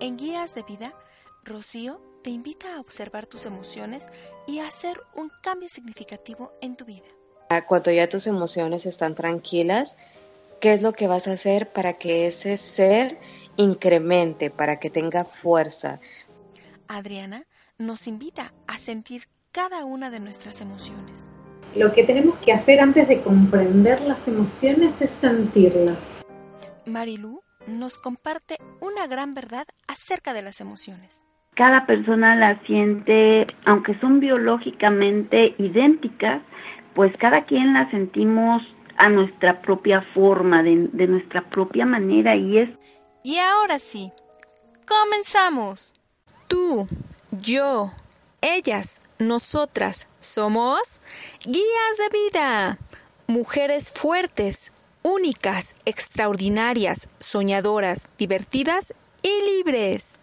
En Guías de Vida, Rocío te invita a observar tus emociones y a hacer un cambio significativo en tu vida. Cuando ya tus emociones están tranquilas, ¿qué es lo que vas a hacer para que ese ser incremente, para que tenga fuerza? Adriana nos invita a sentir cada una de nuestras emociones. Lo que tenemos que hacer antes de comprender las emociones es sentirlas. Marilu nos comparte una gran verdad acerca de las emociones. Cada persona la siente, aunque son biológicamente idénticas, pues cada quien la sentimos a nuestra propia forma, de, de nuestra propia manera y es... Y ahora sí, comenzamos. Tú, yo, ellas, nosotras somos guías de vida, mujeres fuertes, únicas, extraordinarias, soñadoras, divertidas y libres.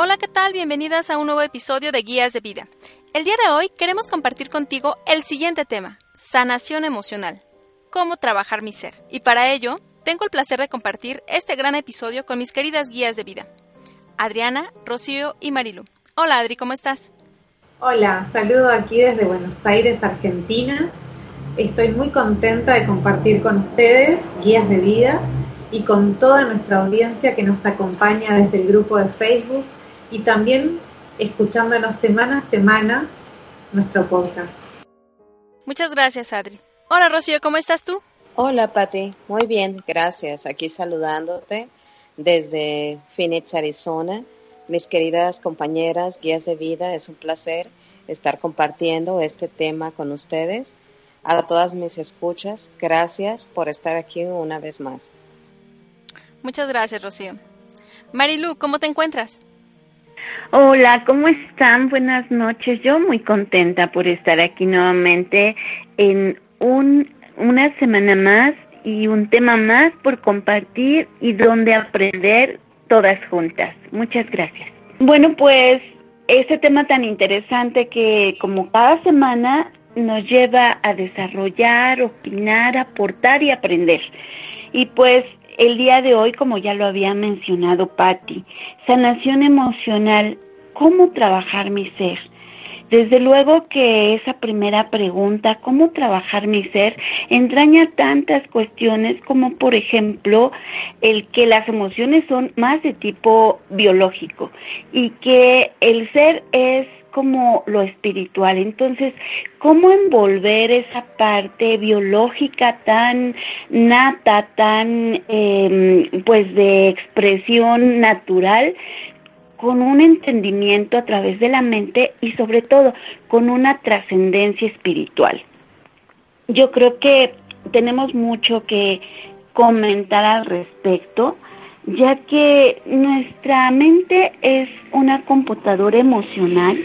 Hola, ¿qué tal? Bienvenidas a un nuevo episodio de Guías de Vida. El día de hoy queremos compartir contigo el siguiente tema, sanación emocional cómo trabajar mi ser. Y para ello, tengo el placer de compartir este gran episodio con mis queridas guías de vida, Adriana, Rocío y Marilu. Hola Adri, ¿cómo estás? Hola, saludo aquí desde Buenos Aires, Argentina. Estoy muy contenta de compartir con ustedes guías de vida y con toda nuestra audiencia que nos acompaña desde el grupo de Facebook y también escuchándonos semana a semana nuestro podcast. Muchas gracias, Adri. Hola Rocío, ¿cómo estás tú? Hola Patti, muy bien, gracias. Aquí saludándote desde Phoenix, Arizona. Mis queridas compañeras, guías de vida, es un placer estar compartiendo este tema con ustedes. A todas mis escuchas, gracias por estar aquí una vez más. Muchas gracias, Rocío. Marilu, ¿cómo te encuentras? Hola, ¿cómo están? Buenas noches. Yo muy contenta por estar aquí nuevamente en un, una semana más y un tema más por compartir y donde aprender todas juntas. Muchas gracias. Bueno, pues este tema tan interesante que como cada semana nos lleva a desarrollar, opinar, aportar y aprender. Y pues el día de hoy, como ya lo había mencionado Patti, sanación emocional, cómo trabajar mi ser. Desde luego que esa primera pregunta, ¿cómo trabajar mi ser?, entraña tantas cuestiones como, por ejemplo, el que las emociones son más de tipo biológico y que el ser es como lo espiritual. Entonces, ¿cómo envolver esa parte biológica tan nata, tan eh, pues de expresión natural con un entendimiento a través de la mente y sobre todo con una trascendencia espiritual. Yo creo que tenemos mucho que comentar al respecto, ya que nuestra mente es una computadora emocional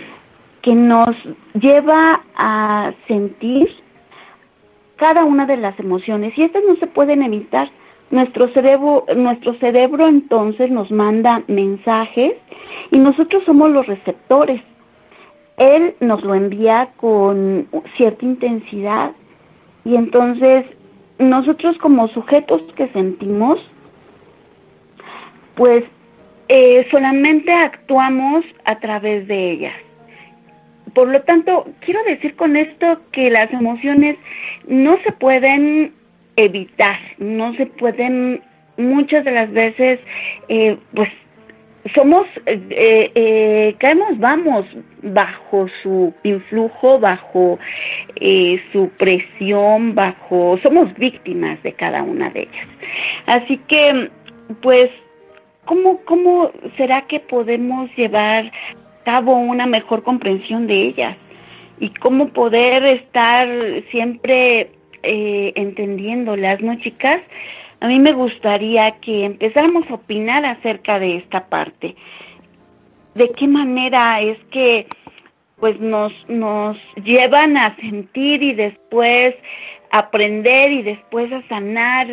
que nos lleva a sentir cada una de las emociones y estas no se pueden evitar nuestro cerebro, nuestro cerebro entonces nos manda mensajes y nosotros somos los receptores. Él nos lo envía con cierta intensidad y entonces nosotros como sujetos que sentimos, pues eh, solamente actuamos a través de ellas. Por lo tanto, quiero decir con esto que las emociones no se pueden evitar, no se pueden muchas de las veces, eh, pues somos, eh, eh, caemos, vamos, bajo su influjo, bajo su presión, bajo, somos víctimas de cada una de ellas. Así que, pues, ¿cómo, ¿cómo será que podemos llevar a cabo una mejor comprensión de ellas? Y cómo poder estar siempre eh, entendiéndolas, ¿no, chicas? A mí me gustaría que empezáramos a opinar acerca de esta parte. ¿De qué manera es que pues nos, nos llevan a sentir y después aprender y después a sanar.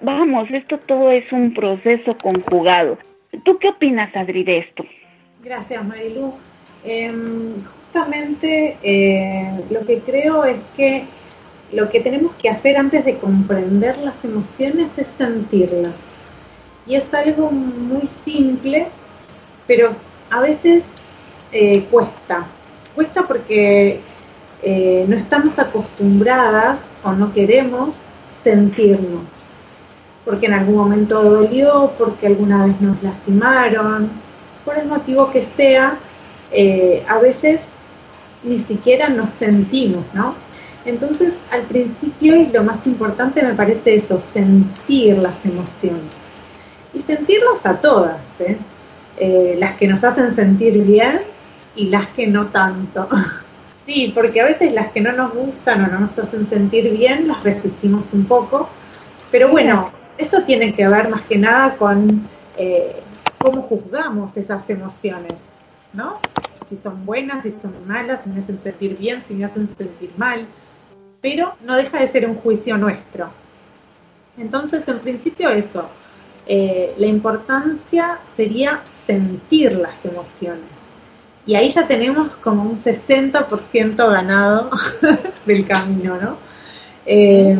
Vamos, esto todo es un proceso conjugado. ¿Tú qué opinas, Adri, de esto? Gracias, Marilu. Em, justamente eh, lo que creo es que lo que tenemos que hacer antes de comprender las emociones es sentirlas. Y es algo muy simple, pero a veces eh, cuesta. Cuesta porque eh, no estamos acostumbradas o no queremos sentirnos, porque en algún momento dolió, porque alguna vez nos lastimaron, por el motivo que sea, eh, a veces ni siquiera nos sentimos, ¿no? Entonces, al principio, y lo más importante me parece eso, sentir las emociones. Y sentirlas a todas, ¿eh? Eh, las que nos hacen sentir bien y las que no tanto. Sí, porque a veces las que no nos gustan o no nos hacen sentir bien las resistimos un poco, pero bueno, eso tiene que ver más que nada con eh, cómo juzgamos esas emociones, ¿no? Si son buenas, si son malas, si me hacen sentir bien, si me hacen sentir mal, pero no deja de ser un juicio nuestro. Entonces, en principio eso, eh, la importancia sería sentir las emociones y ahí ya tenemos como un 60% ganado del camino, ¿no? Eh,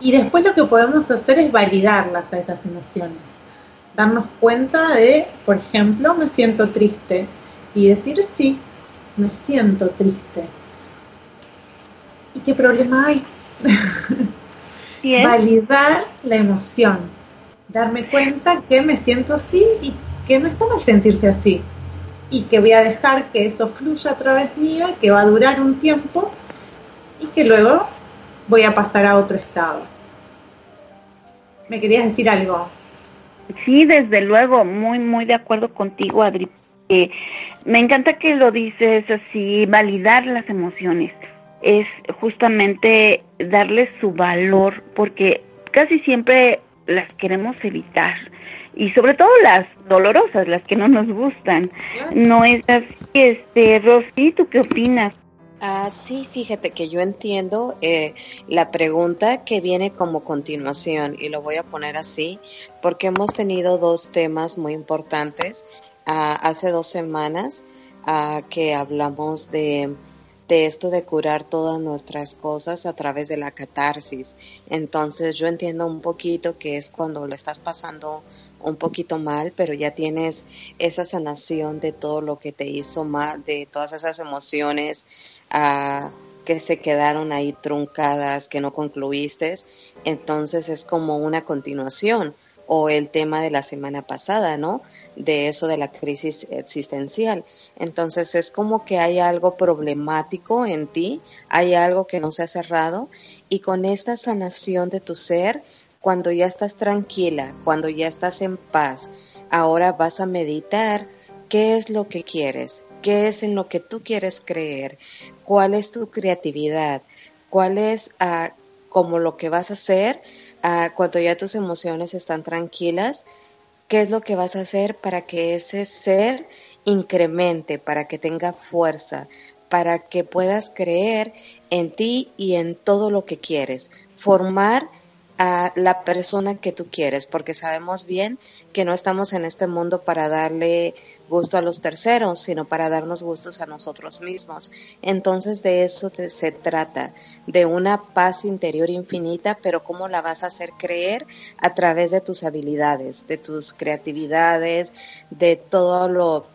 y después lo que podemos hacer es validarlas a esas emociones. Darnos cuenta de, por ejemplo, me siento triste y decir sí, me siento triste. ¿Y qué problema hay? Validar la emoción. Darme cuenta que me siento así y que no está mal sentirse así y que voy a dejar que eso fluya a través mío y que va a durar un tiempo y que luego voy a pasar a otro estado. ¿Me querías decir algo? Sí, desde luego, muy, muy de acuerdo contigo, Adri. me encanta que lo dices así, validar las emociones. Es justamente darles su valor, porque casi siempre las queremos evitar y sobre todo las dolorosas, las que no nos gustan. No es así, este, Rosy, ¿tú qué opinas? Ah, sí, fíjate que yo entiendo eh, la pregunta que viene como continuación y lo voy a poner así porque hemos tenido dos temas muy importantes. Ah, hace dos semanas ah, que hablamos de de esto de curar todas nuestras cosas a través de la catarsis. Entonces yo entiendo un poquito que es cuando lo estás pasando un poquito mal, pero ya tienes esa sanación de todo lo que te hizo mal, de todas esas emociones ah, que se quedaron ahí truncadas, que no concluiste. Entonces es como una continuación o el tema de la semana pasada, ¿no? De eso de la crisis existencial. Entonces es como que hay algo problemático en ti, hay algo que no se ha cerrado y con esta sanación de tu ser, cuando ya estás tranquila, cuando ya estás en paz, ahora vas a meditar qué es lo que quieres, qué es en lo que tú quieres creer, cuál es tu creatividad, cuál es ah, como lo que vas a hacer cuando ya tus emociones están tranquilas, ¿qué es lo que vas a hacer para que ese ser incremente, para que tenga fuerza, para que puedas creer en ti y en todo lo que quieres? Formar a la persona que tú quieres, porque sabemos bien que no estamos en este mundo para darle gusto a los terceros, sino para darnos gustos a nosotros mismos. Entonces de eso se trata, de una paz interior infinita, pero cómo la vas a hacer creer a través de tus habilidades, de tus creatividades, de todo lo,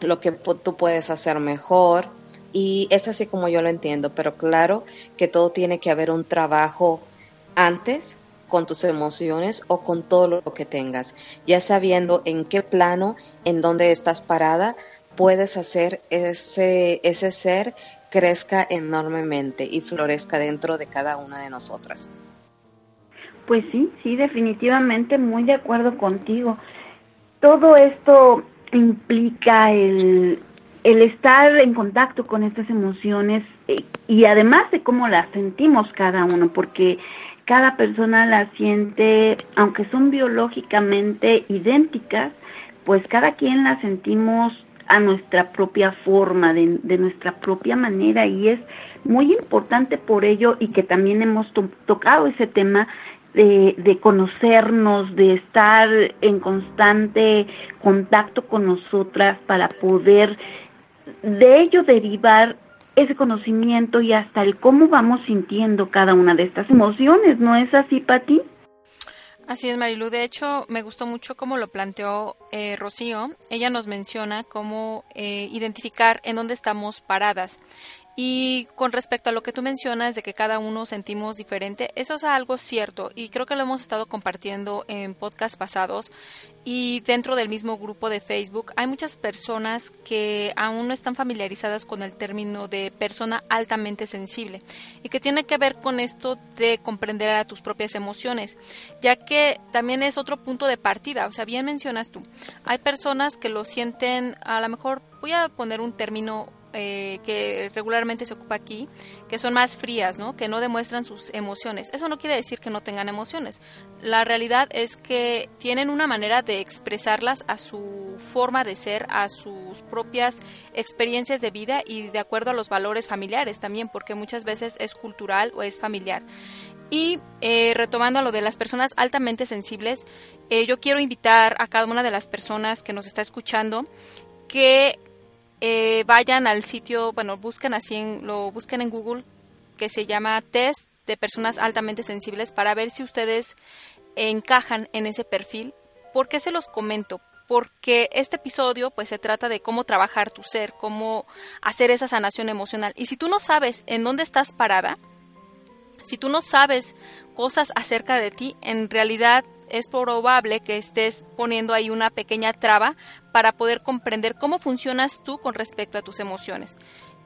lo que tú puedes hacer mejor. Y es así como yo lo entiendo, pero claro que todo tiene que haber un trabajo antes con tus emociones o con todo lo que tengas. Ya sabiendo en qué plano, en dónde estás parada, puedes hacer ese, ese ser crezca enormemente y florezca dentro de cada una de nosotras. Pues sí, sí, definitivamente muy de acuerdo contigo. todo esto implica el, el estar en contacto con estas emociones y además de cómo las sentimos cada uno, porque cada persona las siente, aunque son biológicamente idénticas, pues cada quien las sentimos a nuestra propia forma, de, de nuestra propia manera y es muy importante por ello y que también hemos tocado ese tema de, de, conocernos, de estar en constante contacto con nosotras para poder de ello derivar ese conocimiento y hasta el cómo vamos sintiendo cada una de estas emociones, ¿no es así, Pati? Así es, Marilu. De hecho, me gustó mucho cómo lo planteó eh, Rocío. Ella nos menciona cómo eh, identificar en dónde estamos paradas. Y con respecto a lo que tú mencionas de que cada uno sentimos diferente, eso es algo cierto y creo que lo hemos estado compartiendo en podcasts pasados y dentro del mismo grupo de Facebook hay muchas personas que aún no están familiarizadas con el término de persona altamente sensible y que tiene que ver con esto de comprender a tus propias emociones, ya que también es otro punto de partida, o sea, bien mencionas tú, hay personas que lo sienten, a lo mejor voy a poner un término eh, que regularmente se ocupa aquí, que son más frías, ¿no? que no demuestran sus emociones. Eso no quiere decir que no tengan emociones. La realidad es que tienen una manera de expresarlas a su forma de ser, a sus propias experiencias de vida y de acuerdo a los valores familiares también, porque muchas veces es cultural o es familiar. Y eh, retomando a lo de las personas altamente sensibles, eh, yo quiero invitar a cada una de las personas que nos está escuchando que eh, vayan al sitio, bueno, busquen así, en, lo busquen en Google, que se llama Test de Personas Altamente Sensibles, para ver si ustedes encajan en ese perfil. ¿Por qué se los comento? Porque este episodio pues se trata de cómo trabajar tu ser, cómo hacer esa sanación emocional. Y si tú no sabes en dónde estás parada, si tú no sabes cosas acerca de ti, en realidad es probable que estés poniendo ahí una pequeña traba para poder comprender cómo funcionas tú con respecto a tus emociones.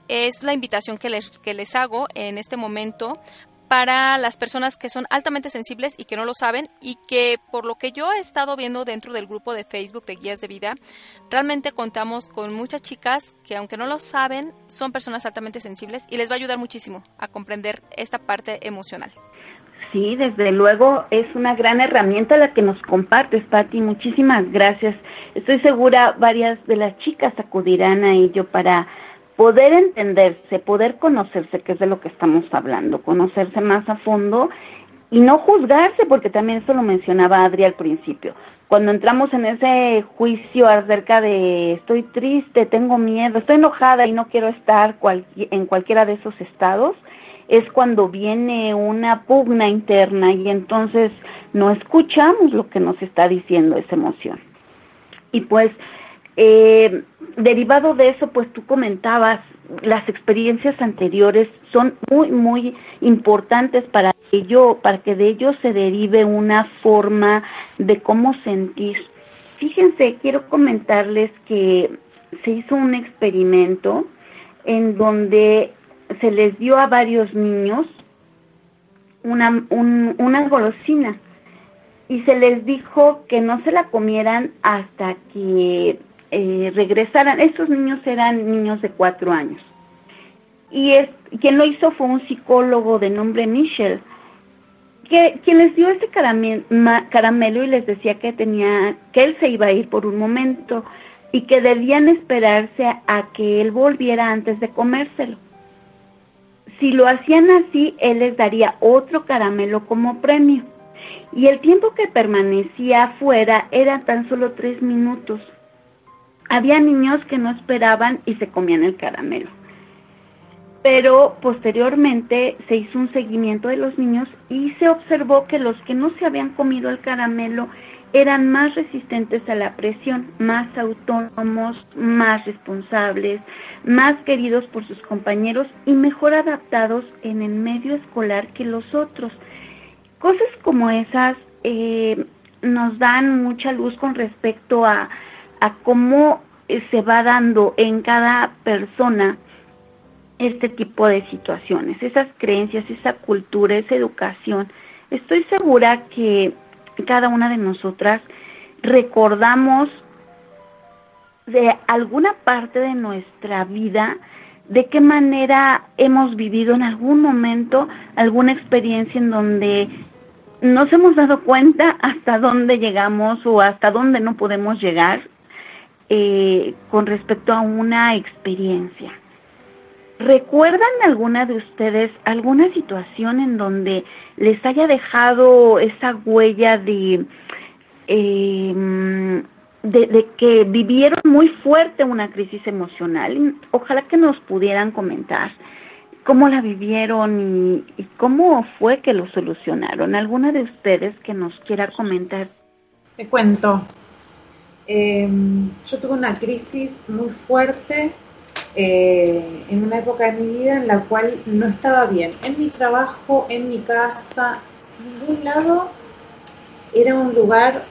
Es la invitación que les, que les hago en este momento para las personas que son altamente sensibles y que no lo saben y que por lo que yo he estado viendo dentro del grupo de Facebook de Guías de Vida, realmente contamos con muchas chicas que aunque no lo saben, son personas altamente sensibles y les va a ayudar muchísimo a comprender esta parte emocional. Sí, desde luego es una gran herramienta la que nos compartes, Patti. Muchísimas gracias. Estoy segura varias de las chicas acudirán a ello para poder entenderse, poder conocerse, que es de lo que estamos hablando, conocerse más a fondo y no juzgarse, porque también eso lo mencionaba Adri al principio. Cuando entramos en ese juicio acerca de estoy triste, tengo miedo, estoy enojada y no quiero estar en cualquiera de esos estados, es cuando viene una pugna interna y entonces no escuchamos lo que nos está diciendo esa emoción. Y pues, eh, derivado de eso, pues tú comentabas, las experiencias anteriores son muy, muy importantes para que yo, para que de ello se derive una forma de cómo sentir. Fíjense, quiero comentarles que se hizo un experimento en donde se les dio a varios niños una, una golosina y se les dijo que no se la comieran hasta que eh, regresaran. Estos niños eran niños de cuatro años. Y es, quien lo hizo fue un psicólogo de nombre Michel, que, quien les dio ese caramelo y les decía que tenía, que él se iba a ir por un momento y que debían esperarse a que él volviera antes de comérselo. Si lo hacían así, él les daría otro caramelo como premio. Y el tiempo que permanecía afuera era tan solo tres minutos. Había niños que no esperaban y se comían el caramelo. Pero posteriormente se hizo un seguimiento de los niños y se observó que los que no se habían comido el caramelo eran más resistentes a la presión, más autónomos, más responsables, más queridos por sus compañeros y mejor adaptados en el medio escolar que los otros. Cosas como esas eh, nos dan mucha luz con respecto a, a cómo eh, se va dando en cada persona este tipo de situaciones, esas creencias, esa cultura, esa educación. Estoy segura que cada una de nosotras recordamos de alguna parte de nuestra vida, de qué manera hemos vivido en algún momento alguna experiencia en donde nos hemos dado cuenta hasta dónde llegamos o hasta dónde no podemos llegar eh, con respecto a una experiencia. ¿Recuerdan alguna de ustedes alguna situación en donde les haya dejado esa huella de, eh, de, que vivieron muy fuerte una crisis emocional? Ojalá que nos pudieran comentar cómo la vivieron y, cómo fue que lo solucionaron. ¿Alguna de ustedes que nos quiera comentar? Te cuento. Em, yo tuve una crisis muy fuerte eh, en una época de mi vida en la cual no estaba bien. En mi trabajo, en mi casa, ningún lado era un lugar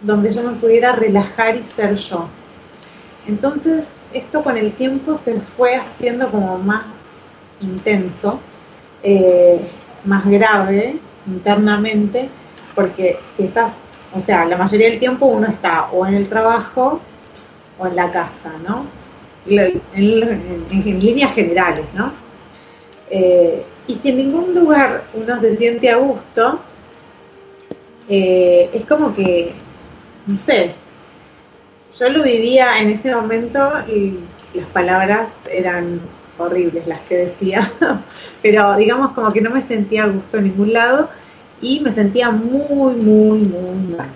donde yo me pudiera relajar y ser yo. Entonces, esto con el tiempo se fue haciendo como más intenso, eh, más grave internamente, porque si estás, o sea, la mayoría del tiempo uno está o en el trabajo o en la casa, ¿no? En, líneas generales, ¿no? Eh, y si en ningún lugar uno se siente a gusto, eh, es como que, no sé, yo lo vivía en ese momento y las palabras eran horribles las que decía, pero digamos como que no me sentía a gusto en ningún lado y me sentía muy, muy, muy mal.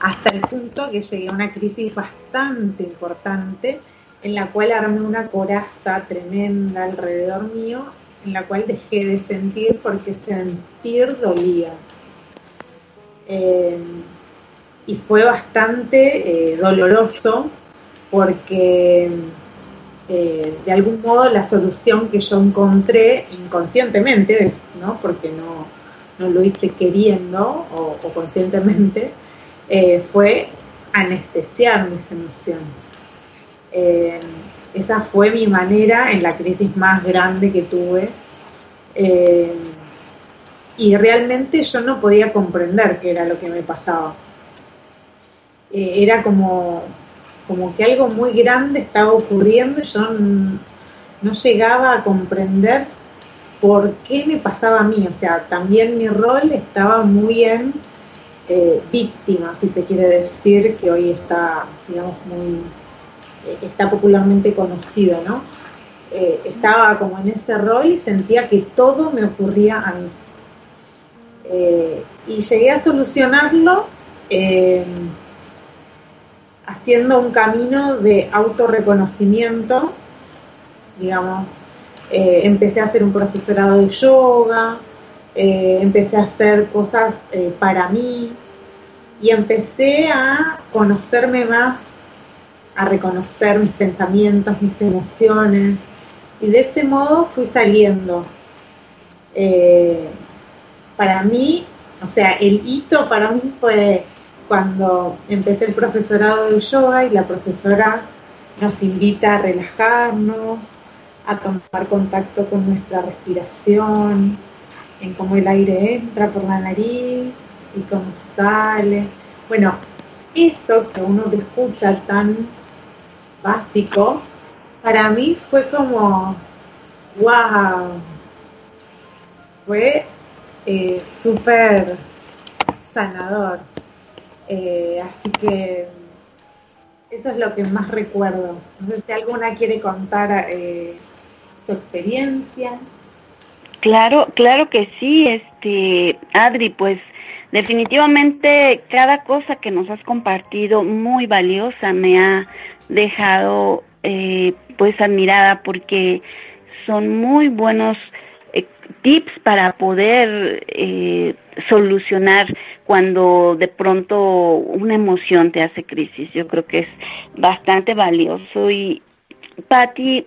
Hasta el punto que llegué a una crisis bastante importante en la cual armé una coraza tremenda alrededor mío, en la cual dejé de sentir porque sentir dolía. Eh, y fue bastante eh, doloroso porque eh, de algún modo la solución que yo encontré inconscientemente, ¿no? porque no, lo hice queriendo o, conscientemente, fue anestesiar mis emociones. Eh, esa fue mi manera en la crisis más grande que tuve. y realmente yo no podía comprender qué era lo que me pasaba. era como como que algo muy grande estaba ocurriendo y yo no llegaba a comprender por qué me pasaba a mí. O sea, también mi rol estaba muy en eh, víctima, si se quiere decir, que hoy está, digamos, muy, eh, está popularmente conocido, ¿no? Eh, estaba como en ese rol y sentía que todo me ocurría a mí. y llegué a solucionarlo haciendo un camino de autorreconocimiento, digamos, eh, empecé a hacer un profesorado de yoga, eh, empecé a hacer cosas eh, para mí y empecé a conocerme más, a reconocer mis pensamientos, mis emociones y de ese modo fui saliendo. para mí, o sea, el hito para mí fue cuando empecé el profesorado de yoga y la profesora nos invita a relajarnos, a tomar contacto con nuestra respiración, en cómo el aire entra por la nariz y cómo sale. Bueno, eso que uno te escucha tan básico, para mí fue como, wow, fue eh, súper sanador. Eh, así que eso es lo que más recuerdo. No sé si alguna quiere contar eh, su experiencia. Claro, claro que sí, este Adri, pues definitivamente cada cosa que nos has compartido muy valiosa me ha dejado eh, pues admirada porque son muy buenos tips para poder eh, solucionar cuando de pronto una emoción te hace crisis. Yo creo que es bastante valioso. Y Patti,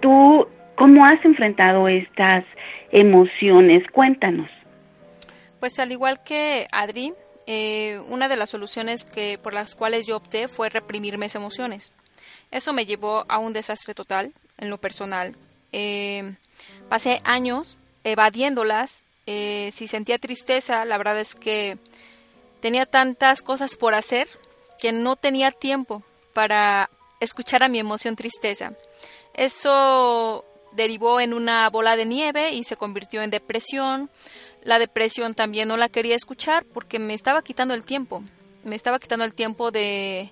tú, ¿cómo has enfrentado estas emociones? Cuéntanos. Pues al igual que Adri, eh, una de las soluciones que por las cuales yo opté fue reprimir mis emociones. Eso me llevó a un desastre total en lo personal. Eh, pasé años evadiéndolas. Eh, si sentía tristeza, la verdad es que tenía tantas cosas por hacer que no tenía tiempo para escuchar a mi emoción tristeza. Eso derivó en una bola de nieve y se convirtió en depresión. La depresión también no la quería escuchar porque me estaba quitando el tiempo. Me estaba quitando el tiempo de,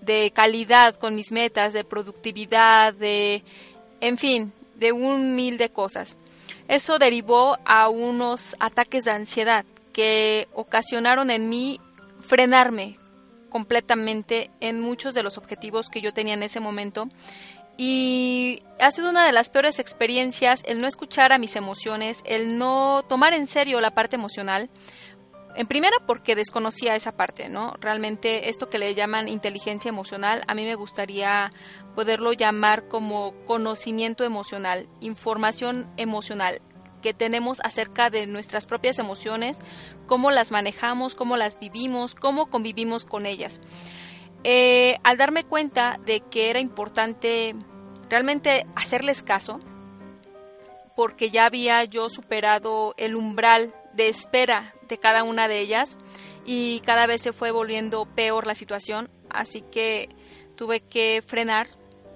de calidad con mis metas, de productividad, de, en fin, de un mil de cosas. Eso derivó a unos ataques de ansiedad que ocasionaron en mí frenarme completamente en muchos de los objetivos que yo tenía en ese momento y ha sido una de las peores experiencias el no escuchar a mis emociones, el no tomar en serio la parte emocional. En primera porque desconocía esa parte, ¿no? Realmente esto que le llaman inteligencia emocional, a mí me gustaría poderlo llamar como conocimiento emocional, información emocional que tenemos acerca de nuestras propias emociones, cómo las manejamos, cómo las vivimos, cómo convivimos con ellas. Eh, al darme cuenta de que era importante realmente hacerles caso, porque ya había yo superado el umbral de espera de cada una de ellas y cada vez se fue volviendo peor la situación, así que tuve que frenar,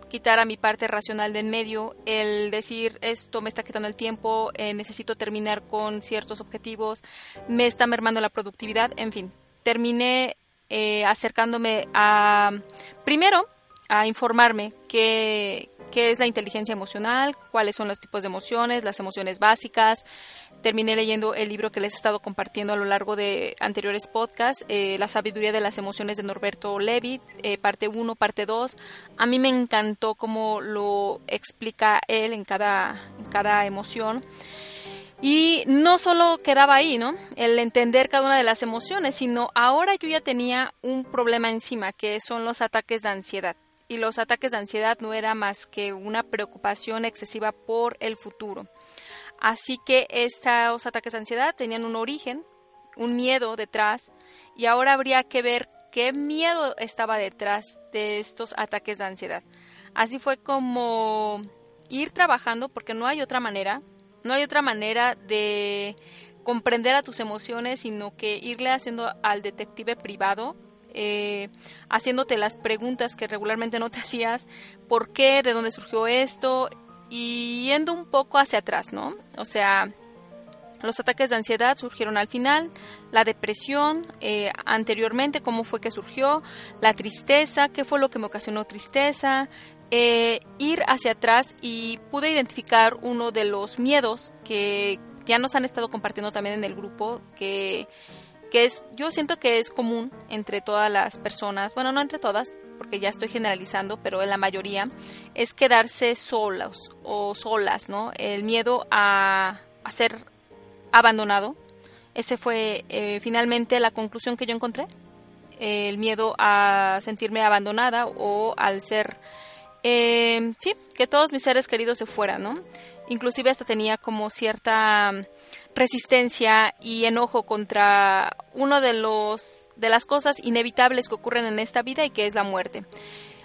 quitar a mi parte racional de en medio, el decir esto me está quitando el tiempo, eh, necesito terminar con ciertos objetivos, me está mermando la productividad, en fin, terminé eh, acercándome a, primero, a informarme qué, qué es la inteligencia emocional, cuáles son los tipos de emociones, las emociones básicas. Terminé leyendo el libro que les he estado compartiendo a lo largo de anteriores podcasts, eh, La sabiduría de las emociones de Norberto Levitt, eh, parte 1, parte 2. A mí me encantó cómo lo explica él en cada, en cada emoción. Y no solo quedaba ahí, ¿no? El entender cada una de las emociones, sino ahora yo ya tenía un problema encima, que son los ataques de ansiedad. Y los ataques de ansiedad no era más que una preocupación excesiva por el futuro. Así que estos ataques de ansiedad tenían un origen, un miedo detrás, y ahora habría que ver qué miedo estaba detrás de estos ataques de ansiedad. Así fue como ir trabajando, porque no hay otra manera, no hay otra manera de comprender a tus emociones, sino que irle haciendo al detective privado, eh, haciéndote las preguntas que regularmente no te hacías, por qué, de dónde surgió esto, y yendo un poco hacia atrás, ¿no? O sea, los ataques de ansiedad surgieron al final, la depresión eh, anteriormente, cómo fue que surgió, la tristeza, qué fue lo que me ocasionó tristeza, eh, ir hacia atrás y pude identificar uno de los miedos que ya nos han estado compartiendo también en el grupo, que, que es, yo siento que es común entre todas las personas, bueno, no entre todas, porque ya estoy generalizando, pero en la mayoría, es quedarse solos o solas, ¿no? El miedo a, a ser abandonado. Ese fue eh, finalmente la conclusión que yo encontré. El miedo a sentirme abandonada o al ser eh, sí, que todos mis seres queridos se fueran, ¿no? Inclusive hasta tenía como cierta mm, resistencia y enojo contra uno de los de las cosas inevitables que ocurren en esta vida y que es la muerte.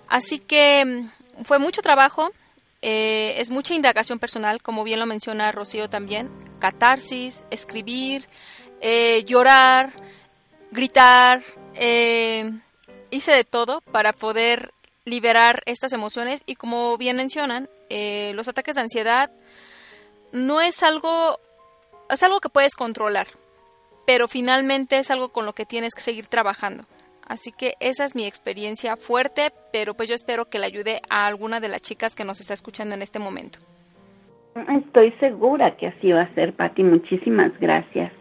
Así que mm, fue mucho trabajo, eh, es mucha indagación personal, como bien lo menciona Rocío también, catarsis, escribir, eh, llorar, gritar, eh, hice de todo para poder liberar estas emociones y como bien mencionan, eh, los ataques de ansiedad no es algo, es algo que puedes controlar, pero finalmente es algo con lo que tienes que seguir trabajando. Así que esa es mi experiencia fuerte, pero pues yo espero que le ayude a alguna de las chicas que nos está escuchando en este momento. Estoy segura que así va a ser, Patti. Muchísimas gracias.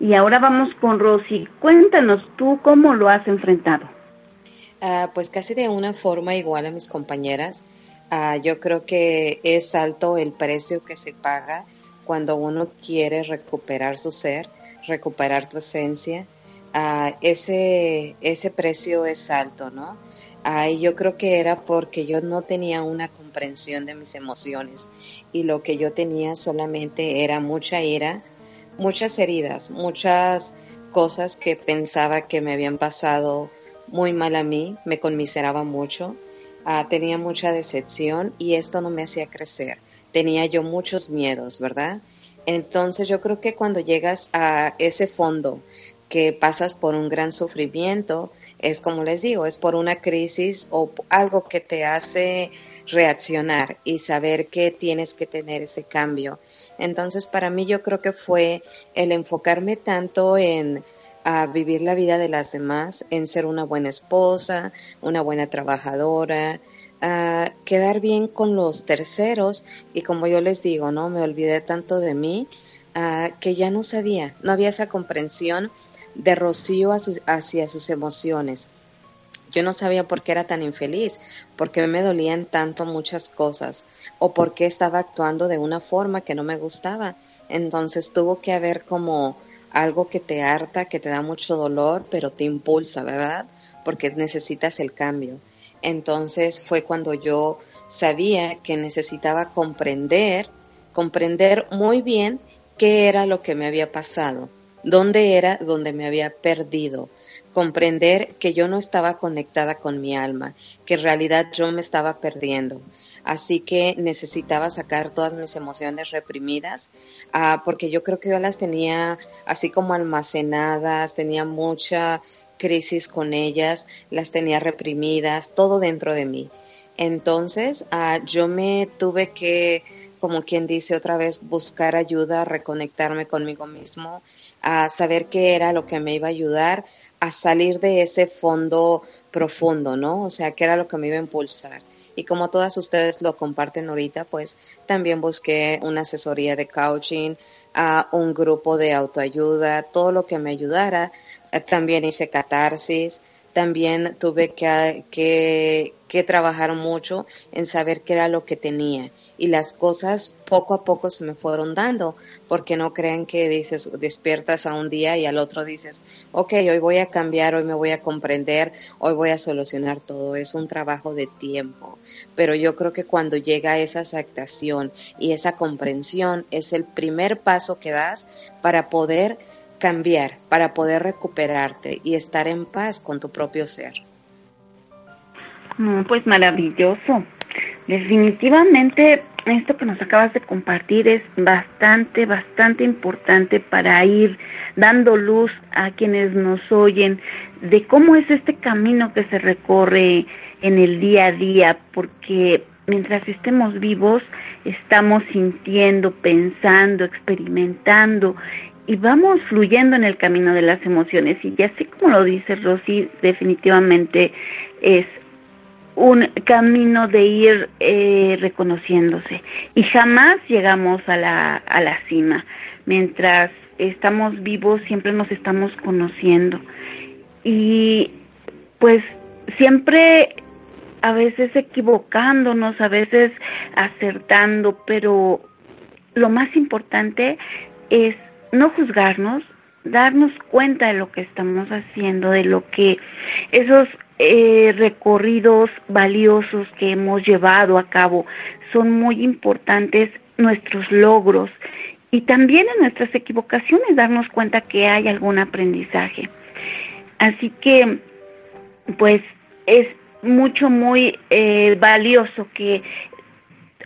Y ahora vamos con Rosy. Cuéntanos tú cómo lo has enfrentado. Ah, pues casi de una forma igual a mis compañeras. Ah, yo creo que es alto el precio que se paga cuando uno quiere recuperar su ser, recuperar tu esencia. Uh, ese, ese precio es alto, ¿no? y yo creo que era porque yo no tenía una comprensión de mis emociones y lo que yo tenía solamente era mucha ira, muchas heridas, muchas cosas que pensaba que me habían pasado muy mal a mí, me conmiseraba mucho, ah, tenía mucha decepción y esto no me hacía crecer. Tenía yo muchos miedos, ¿verdad? Entonces yo creo que cuando llegas a ese fondo, que pasas por un gran sufrimiento, es como les digo, es por una crisis o algo que te hace reaccionar y saber que tienes que tener ese cambio. Entonces, para mí yo creo que fue el enfocarme tanto en a vivir la vida de las demás, en ser una buena esposa, una buena trabajadora, a quedar bien con los terceros y como yo les digo, no me olvidé tanto de mí que ya no sabía, no había esa comprensión de Rocío hacia sus emociones. Yo no sabía por qué era tan infeliz, por qué me dolían tanto muchas cosas o por qué estaba actuando de una forma que no me gustaba. Entonces tuvo que haber como algo que te harta, que te da mucho dolor, pero te impulsa, ¿verdad? Porque necesitas el cambio. Entonces fue cuando yo sabía que necesitaba comprender, comprender muy bien qué era lo que me había pasado, dónde era donde me había perdido, comprender que yo no estaba conectada con mi alma, que en realidad yo me estaba perdiendo. Así que necesitaba sacar todas mis emociones reprimidas, ah, porque yo creo que yo las tenía así como almacenadas, tenía mucha crisis con ellas, las tenía reprimidas, todo dentro de mí. Entonces, ah, yo me tuve que, como quien dice otra vez, buscar ayuda, reconectarme conmigo mismo, a saber qué era lo que me iba a ayudar a salir de ese fondo profundo, ¿no? O sea, qué era lo que me iba a impulsar. Y como todas ustedes lo comparten ahorita, pues también busqué una asesoría de coaching, a un grupo de autoayuda, todo lo que me ayudara. Eh, también hice catarsis, también tuve que, que, que, trabajar mucho en saber qué era lo que tenía. Y las cosas poco a poco se me fueron dando, porque no crean que dices, despiertas a un día y al otro dices, ok, hoy voy a cambiar, hoy me voy a comprender, hoy voy a solucionar todo. Es un trabajo de tiempo. Pero yo creo que cuando llega esa aceptación y esa comprensión es el primer paso que das para poder cambiar, para poder recuperarte y estar en paz con tu propio ser. pues maravilloso. Definitivamente esto que nos acabas de compartir es bastante, bastante importante para ir dando luz a quienes nos oyen de cómo es este camino que se recorre en el día a día, porque mientras estemos vivos, estamos sintiendo, pensando, experimentando y vamos fluyendo en el camino de las emociones. Y así como lo dice Rosy, definitivamente es un camino de ir eh, reconociéndose y jamás llegamos a la, a la cima. Mientras estamos vivos siempre nos estamos conociendo y pues siempre a veces equivocándonos, a veces acertando, pero lo más importante es no juzgarnos, darnos cuenta de lo que estamos haciendo, de lo que esos eh, recorridos valiosos que hemos llevado a cabo son muy importantes nuestros logros y también en nuestras equivocaciones darnos cuenta que hay algún aprendizaje. Así que, pues, es mucho, muy eh, valioso que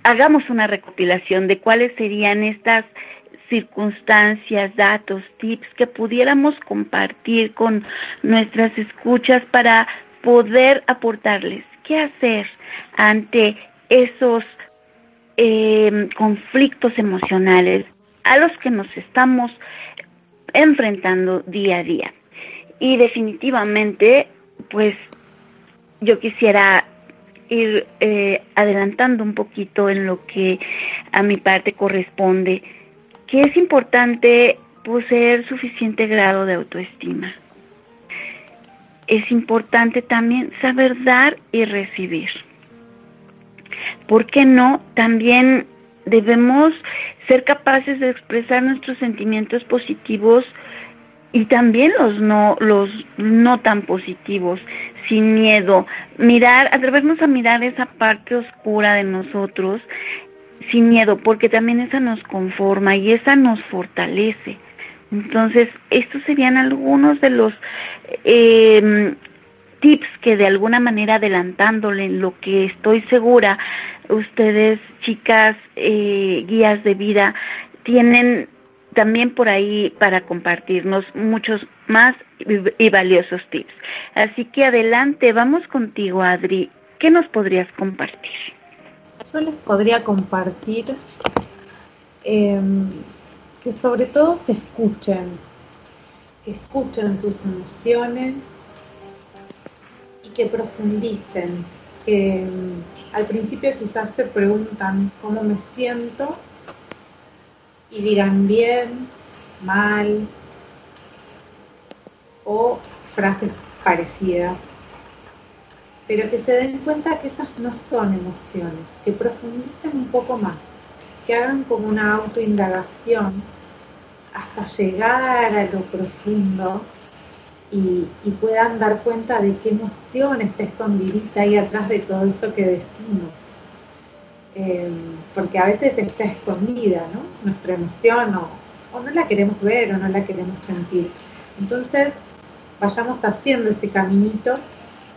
hagamos una recopilación de cuáles serían estas circunstancias, datos, tips que pudiéramos compartir con nuestras escuchas para poder aportarles qué hacer ante esos em, conflictos emocionales a los que nos estamos enfrentando día a día. Y definitivamente, pues yo quisiera ir eh, adelantando un poquito en lo que a mi parte corresponde que es importante poseer suficiente grado de autoestima. Es importante también saber dar y recibir. ¿Por qué no? También debemos ser capaces de expresar nuestros sentimientos positivos y también los no los no tan positivos sin miedo mirar atrevernos a mirar esa parte oscura de nosotros sin miedo, porque también esa nos conforma y esa nos fortalece. Entonces, estos serían algunos de los eh, tips que de alguna manera adelantándole lo que estoy segura, ustedes, chicas, eh, guías de vida, tienen también por ahí para compartirnos muchos más y valiosos tips. Así que adelante, vamos contigo, Adri. ¿Qué nos podrías compartir? Yo les podría compartir em, que sobre todo se escuchen, que escuchen sus emociones y que profundicen, em, al principio quizás se preguntan cómo me siento y dirán bien, mal o frases parecidas, pero que se den cuenta que esas no son emociones, que profundicen un poco más, que hagan como una autoindagación hasta llegar a lo profundo y, puedan dar cuenta de qué emoción está escondidita ahí atrás de todo eso que decimos. Em, porque a veces está escondida, ¿no? Nuestra emoción o, no la queremos ver o no la queremos sentir. Entonces, vayamos haciendo ese caminito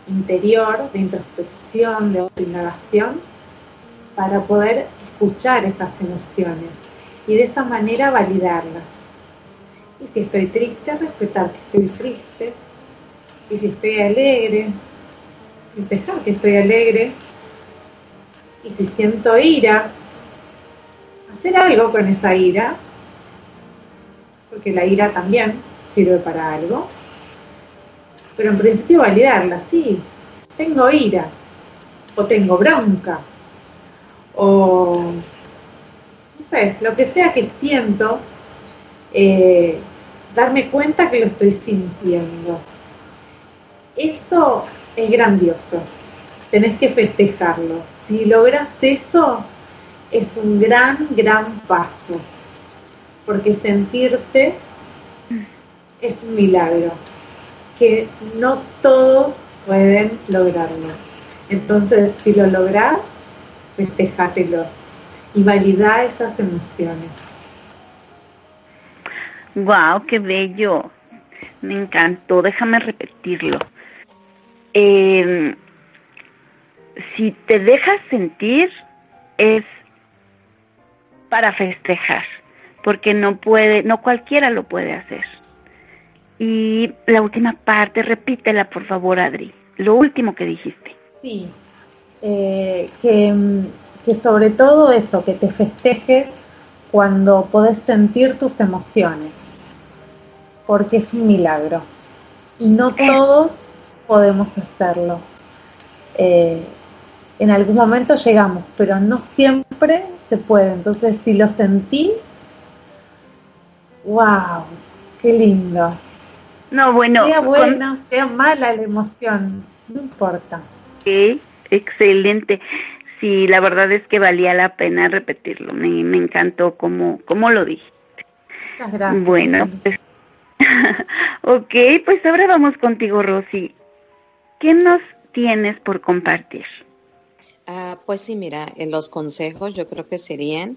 interior de introspección, de autoindagación, para poder escuchar esas emociones y de esa manera validarlas. Y si estoy triste, respetar que estoy triste. Y si estoy alegre, dejar que estoy alegre y si siento ira, hacer algo con esa ira, porque la ira también sirve para algo, pero en principio validarla, sí, tengo ira, o tengo bronca, o no sé, lo que sea que siento, eh, darme cuenta que lo estoy sintiendo. Eso es grandioso, tenés que festejarlo, si logras eso, es un gran, gran paso, porque sentirte es un milagro, que no todos pueden lograrlo. Entonces, si lo logras, festejátelo y valida esas emociones. Wow, qué bello. Me encantó. Déjame repetirlo. Eh, si te dejas sentir es para festejar, porque no puede, no cualquiera lo puede hacer. Y la última parte, repítela por favor, Adri, lo último que dijiste. Sí, eh, que, que sobre todo eso, que te festejes cuando podés sentir tus emociones, porque es un milagro. Y no todos podemos hacerlo. Eh, en algún momento llegamos, pero no siempre se puede. Entonces, si lo sentís, wow, qué lindo. No, bueno. Sea buena, sea mala la emoción, no importa. Sí, excelente. Sí, la verdad es que valía la pena repetirlo. Me, me encantó cómo, cómo lo dijiste. Gracias. Bueno, pues, ok, pues ahora vamos contigo, Rosy. ¿Qué nos tienes por compartir? Ah, pues sí, mira, en los consejos yo creo que serían,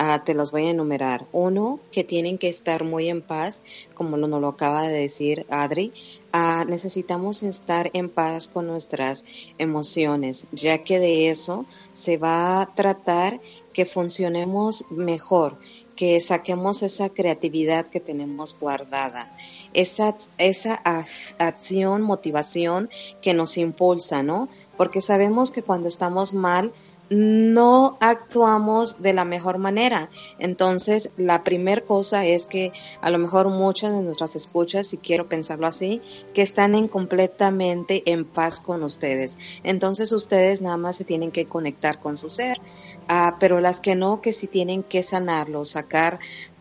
ah, te los voy a enumerar. Uno, que tienen que estar muy en paz, como lo, nos lo acaba de decir Adri. Ah, necesitamos estar en paz con nuestras emociones, ya que de eso se va a tratar que funcionemos mejor, que saquemos esa creatividad que tenemos guardada, esa, esa acción, motivación que nos impulsa, ¿no? porque sabemos que cuando estamos mal no actuamos de la mejor manera. Entonces, la primera cosa es que a lo mejor muchas de nuestras escuchas, si quiero pensarlo así, que están en completamente en paz con ustedes. Entonces, ustedes nada más se tienen que conectar con su ser, ah, pero las que no, que sí tienen que sanarlo, sacar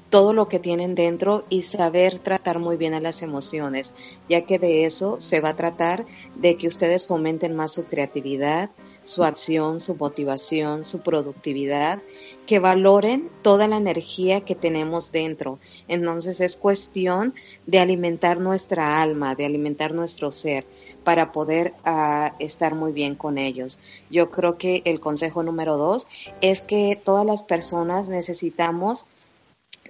todo lo que tienen dentro y saber tratar muy bien a las emociones, ya que de eso se va a tratar de que ustedes fomenten más su creatividad, su acción, su motivación, su productividad, que valoren toda la energía que tenemos dentro. Entonces es cuestión de alimentar nuestra alma, de alimentar nuestro ser para poder ah, estar muy bien con ellos. Yo creo que el consejo número dos es que todas las personas necesitamos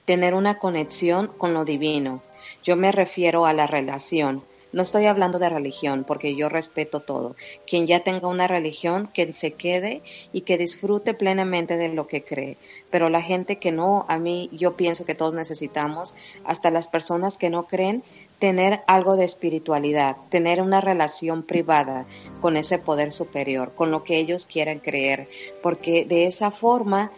tener una conexión con lo divino. Yo me refiero a la relación, No estoy hablando de religión, porque yo respeto todo. Quien ya tenga una religión, que se quede y que disfrute plenamente de lo que cree. Pero la gente que no, a mí yo pienso que todos necesitamos, hasta las personas que no creen, tener algo de espiritualidad, tener una relación privada con ese poder superior, con lo que ellos quieran creer, porque de esa forma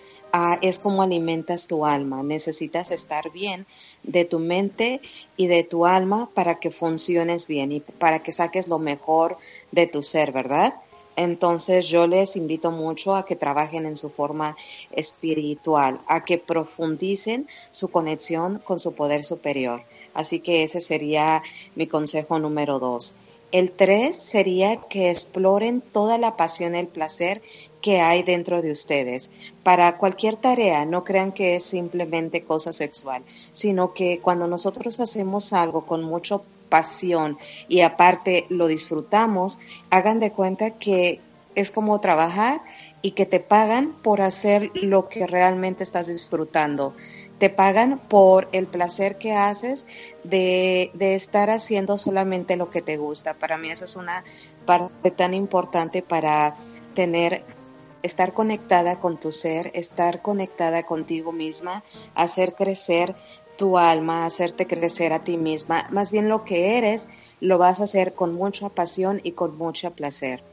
Es como alimentas tu alma. Necesitas estar bien de tu mente y de tu alma para que funciones bien y para que saques lo mejor de tu ser, ¿verdad? Entonces yo les invito mucho a que trabajen en su forma espiritual, a que profundicen su conexión con su poder superior. Así que ese sería mi consejo número dos. El tres sería que exploren toda la pasión el placer que hay dentro de ustedes. Para cualquier tarea, no crean que es simplemente cosa sexual, sino que cuando nosotros hacemos algo con mucha pasión y aparte lo disfrutamos, hagan de cuenta que es como trabajar y que te pagan por hacer lo que realmente estás disfrutando te pagan por el placer que haces de, estar haciendo solamente lo que te gusta. Para mí esa es una parte tan importante para tener estar conectada con tu ser, estar conectada contigo misma, hacer crecer tu alma, hacerte crecer a ti misma. Más bien lo que eres lo vas a hacer con mucha pasión y con mucho placer.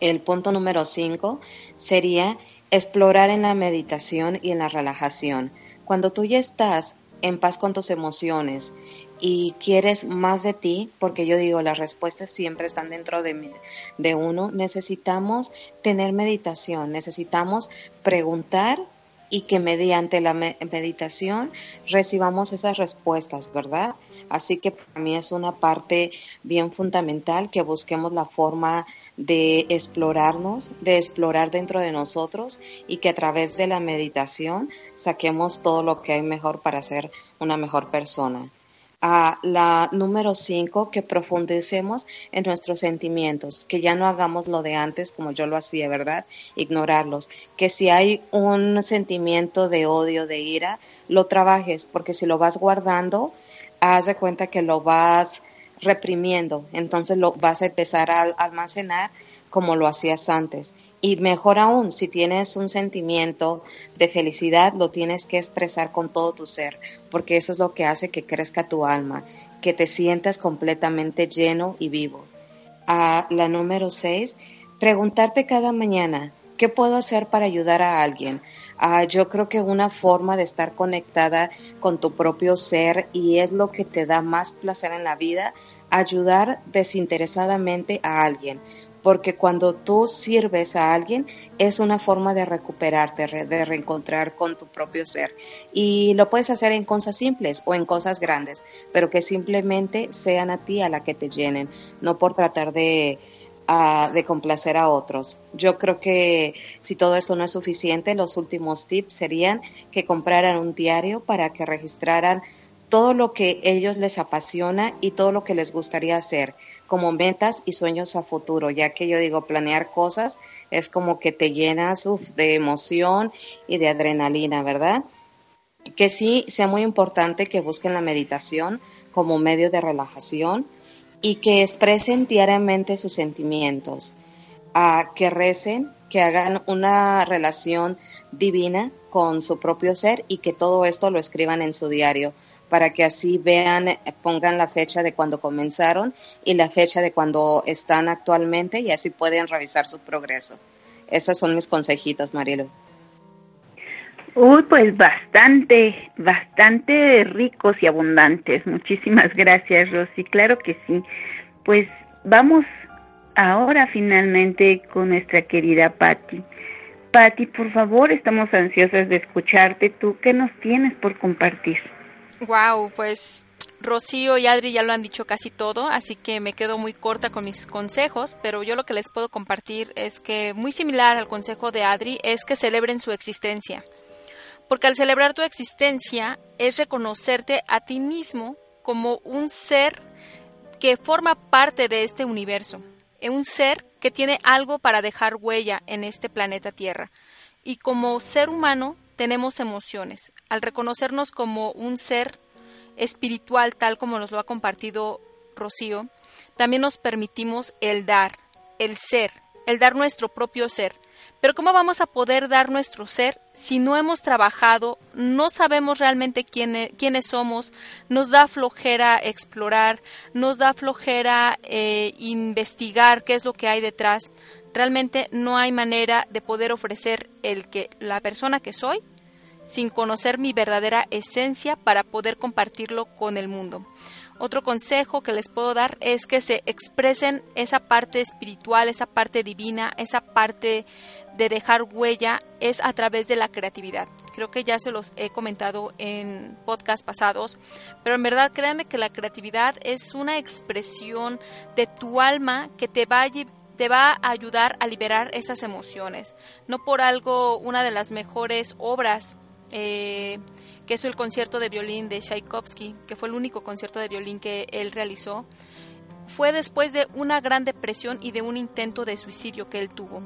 El punto número cinco sería explorar en la meditación y en la relajación. Cuando tú ya estás en paz con tus emociones y quieres más de ti, porque yo digo, las respuestas siempre están dentro de, de uno, necesitamos tener meditación, necesitamos preguntar y que mediante la meditación recibamos esas respuestas, ¿verdad? Así que para mí es una parte bien fundamental que busquemos la forma de explorarnos, de explorar dentro de nosotros y que a través de la meditación saquemos todo lo que hay mejor para ser una mejor persona. A la número cinco, que profundicemos en nuestros sentimientos, que ya no hagamos lo de antes como yo lo hacía, ¿verdad? Ignorarlos. Que si hay un sentimiento de odio, de ira, lo trabajes, porque si lo vas guardando, haz de cuenta que lo vas reprimiendo, entonces lo vas a empezar a almacenar como lo hacías antes. Y mejor aún, si tienes un sentimiento de felicidad, lo tienes que expresar con todo tu ser, porque eso es lo que hace que crezca tu alma, que te sientas completamente lleno y vivo. A la número seis, preguntarte cada mañana, ¿qué puedo hacer para ayudar a alguien? Ah, yo creo que una forma de estar conectada con tu propio ser y es lo que te da más placer en la vida, ayudar desinteresadamente a alguien. Porque cuando tú sirves a alguien es una forma de recuperarte, de reencontrar con tu propio ser. Y lo puedes hacer en cosas simples o en cosas grandes, pero que simplemente sean a ti a la que te llenen, no por tratar de, de complacer a otros. Yo creo que si todo esto no es suficiente, los últimos tips serían que compraran un diario para que registraran todo lo que ellos les apasiona y todo lo que les gustaría hacer como metas y sueños a futuro, ya que yo digo planear cosas es como que te llenas de emoción y de adrenalina, ¿verdad? Que sí sea muy importante que busquen la meditación como medio de relajación, y que expresen diariamente sus sentimientos, a que recen, que hagan una relación divina con su propio ser y que todo esto lo escriban en su diario para que así vean, pongan la fecha de cuando comenzaron y la fecha de cuando están actualmente y así pueden revisar su progreso. Esos son mis consejitos, Marielo. Uy, pues bastante, bastante ricos y abundantes. Muchísimas gracias, Rosy. Claro que sí. Pues vamos ahora finalmente con nuestra querida Patti. Patti, por favor, estamos ansiosas de escucharte. ¿Tú qué nos tienes por compartir? Wow, pues Rocío y Adri ya lo han dicho casi todo, así que me quedo muy corta con mis consejos, pero yo lo que les puedo compartir es que muy similar al consejo de Adri es que celebren su existencia porque al celebrar tu existencia es reconocerte a ti mismo como un ser que forma parte de este universo, un ser que tiene algo para dejar huella en este planeta Tierra. Y como ser humano tenemos emociones. Al reconocernos como un ser espiritual tal como nos lo ha compartido Rocío, también nos permitimos el dar, el ser, el dar nuestro propio ser. Pero ¿cómo vamos a poder dar nuestro ser si no hemos trabajado, no sabemos realmente quién, quiénes somos, nos da flojera explorar, nos da flojera eh, investigar qué es lo que hay detrás? Realmente no hay manera de poder ofrecer el que la persona que soy sin conocer mi verdadera esencia para poder compartirlo con el mundo. Otro consejo que les puedo dar es que se expresen esa parte espiritual, esa parte divina, esa parte de dejar huella es a través de la creatividad. Creo que ya se los he comentado en podcasts pasados, pero en verdad créanme que la creatividad es una expresión de tu alma que te va a te va a ayudar a liberar esas emociones. No por algo una de las mejores obras eh, que es el concierto de violín de Tchaikovsky, que fue el único concierto de violín que él realizó, fue después de una gran depresión y de un intento de suicidio que él tuvo.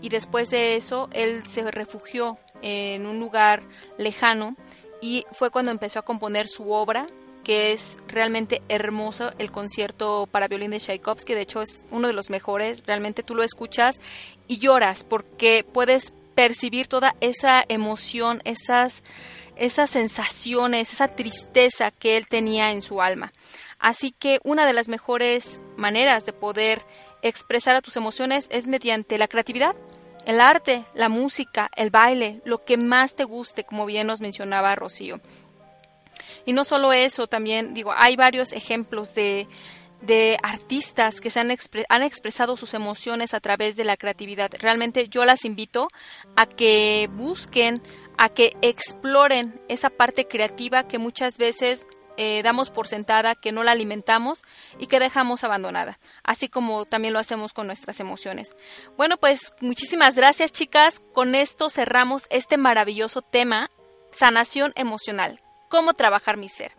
Y después de eso, él se refugió en un lugar lejano y fue cuando empezó a componer su obra, que es realmente hermoso, el concierto para violín de Tchaikovsky, de hecho es uno de los mejores, realmente tú lo escuchas y lloras porque puedes percibir toda esa emoción, esas esas sensaciones, esa tristeza que él tenía en su alma. Así que una de las mejores maneras de poder expresar a tus emociones es mediante la creatividad, el arte, la música, el baile, lo que más te guste, como bien nos mencionaba Rocío. Y no solo eso, también digo, hay varios ejemplos de, de artistas que se han, han, expresado sus emociones a través de la creatividad. Realmente yo las invito a que busquen a que exploren esa parte creativa que muchas veces eh, damos por sentada, que no la alimentamos y que dejamos abandonada, así como también lo hacemos con nuestras emociones. Bueno, pues muchísimas gracias chicas. Con esto cerramos este maravilloso tema, sanación emocional, cómo trabajar mi ser.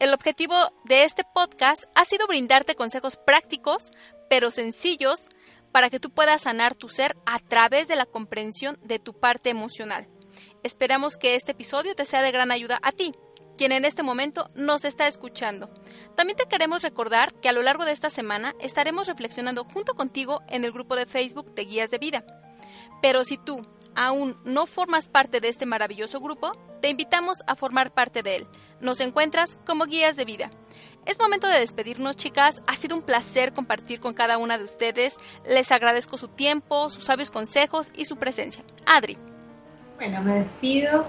El objetivo de este podcast ha sido brindarte consejos prácticos, pero sencillos, para que tú puedas sanar tu ser a través de la comprensión de tu parte emocional. Esperamos que este episodio te sea de gran ayuda a ti, quien en este momento nos está escuchando. También te queremos recordar que a lo largo de esta semana estaremos reflexionando junto contigo en el grupo de Facebook de Guías de Vida. Pero si tú aún no formas parte de este maravilloso grupo, te invitamos a formar parte de él. Nos encuentras como Guías de Vida. Es momento de despedirnos, chicas. Ha sido un placer compartir con cada una de ustedes. Les agradezco su tiempo, sus sabios consejos y su presencia. Adri. Bueno, me despido.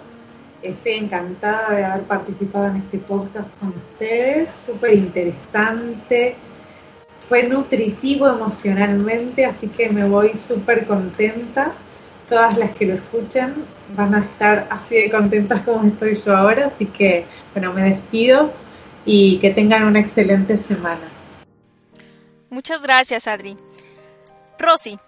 Estoy encantada de haber participado en este podcast con ustedes. Súper interesante. Fue nutritivo emocionalmente, así que me voy súper contenta. Todas las que lo escuchan van a estar así de contentas como estoy yo ahora. Así que, bueno, me despido y que tengan una excelente semana. Muchas gracias, Adri. Rosy.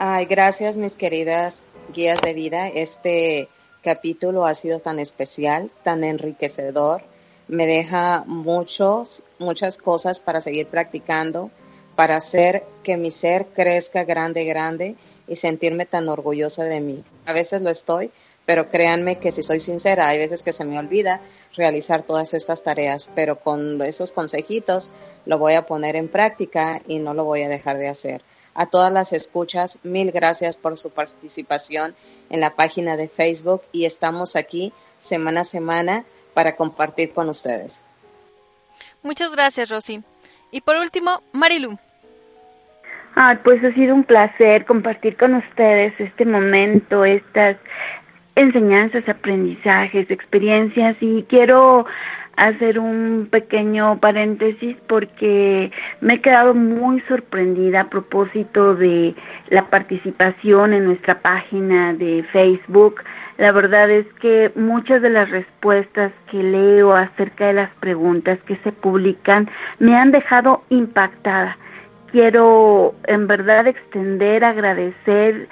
Ay, gracias, mis queridas guías de vida. Este capítulo ha sido tan especial, tan enriquecedor. Me deja muchos, muchas cosas para seguir practicando, para hacer que mi ser crezca grande, grande y sentirme tan orgullosa de mí. A veces lo estoy, pero créanme que si soy sincera, hay veces que se me olvida realizar todas estas tareas, pero con esos consejitos lo voy a poner en práctica y no lo voy a dejar de hacer. A todas las escuchas, mil gracias por su participación en la página de Facebook y estamos aquí semana a semana para compartir con ustedes. Muchas gracias, Rosy. Y por último, Marilu. Ah, pues ha sido un placer compartir con ustedes este momento, estas enseñanzas, aprendizajes, experiencias y quiero hacer un pequeño paréntesis porque me he quedado muy sorprendida a propósito de la participación en nuestra página de Facebook. La verdad es que muchas de las respuestas que leo acerca de las preguntas que se publican me han dejado impactada. Quiero en verdad extender, agradecer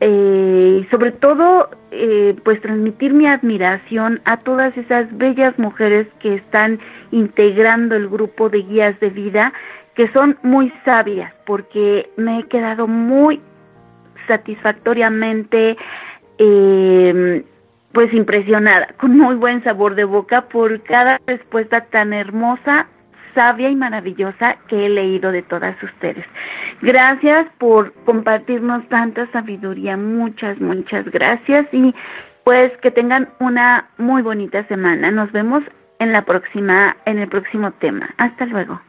eh, sobre todo eh, pues transmitir mi admiración a todas esas bellas mujeres que están integrando el grupo de guías de vida que son muy sabias porque me he quedado muy satisfactoriamente eh, pues impresionada con muy buen sabor de boca por cada respuesta tan hermosa sabia y maravillosa que he leído de todas ustedes. Gracias por compartirnos tanta sabiduría, muchas, muchas gracias y pues que tengan una muy bonita semana. Nos vemos en la próxima, en el próximo tema. Hasta luego.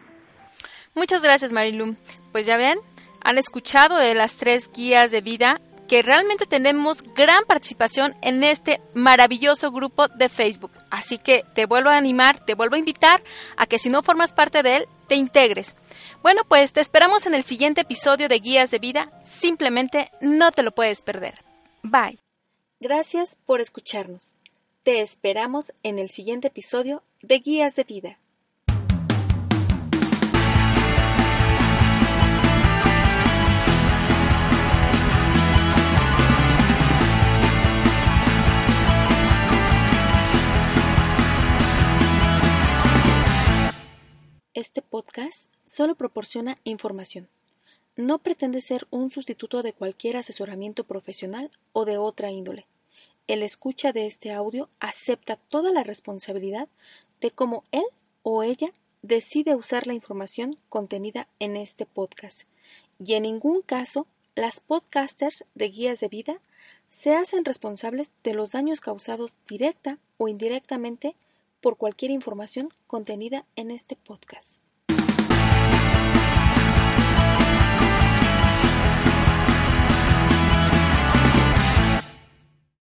Muchas gracias, Marilu. Pues ya ven, han escuchado de las tres guías de vida que realmente tenemos gran participación en este maravilloso grupo de Facebook. Así que te vuelvo a animar, te vuelvo a invitar a que si no formas parte de él, te integres. Bueno, pues te esperamos en el siguiente episodio de Guías de Vida. Simplemente no te lo puedes perder. Bye. Gracias por escucharnos. Te esperamos en el siguiente episodio de Guías de Vida. Este podcast solo proporciona información. No pretende ser un sustituto de cualquier asesoramiento profesional o de otra índole. El escucha de este audio acepta toda la responsabilidad de cómo él o ella decide usar la información contenida en este podcast. Y en ningún caso las podcasters de guías de vida se hacen responsables de los daños causados directa o indirectamente por cualquier información contenida en este podcast.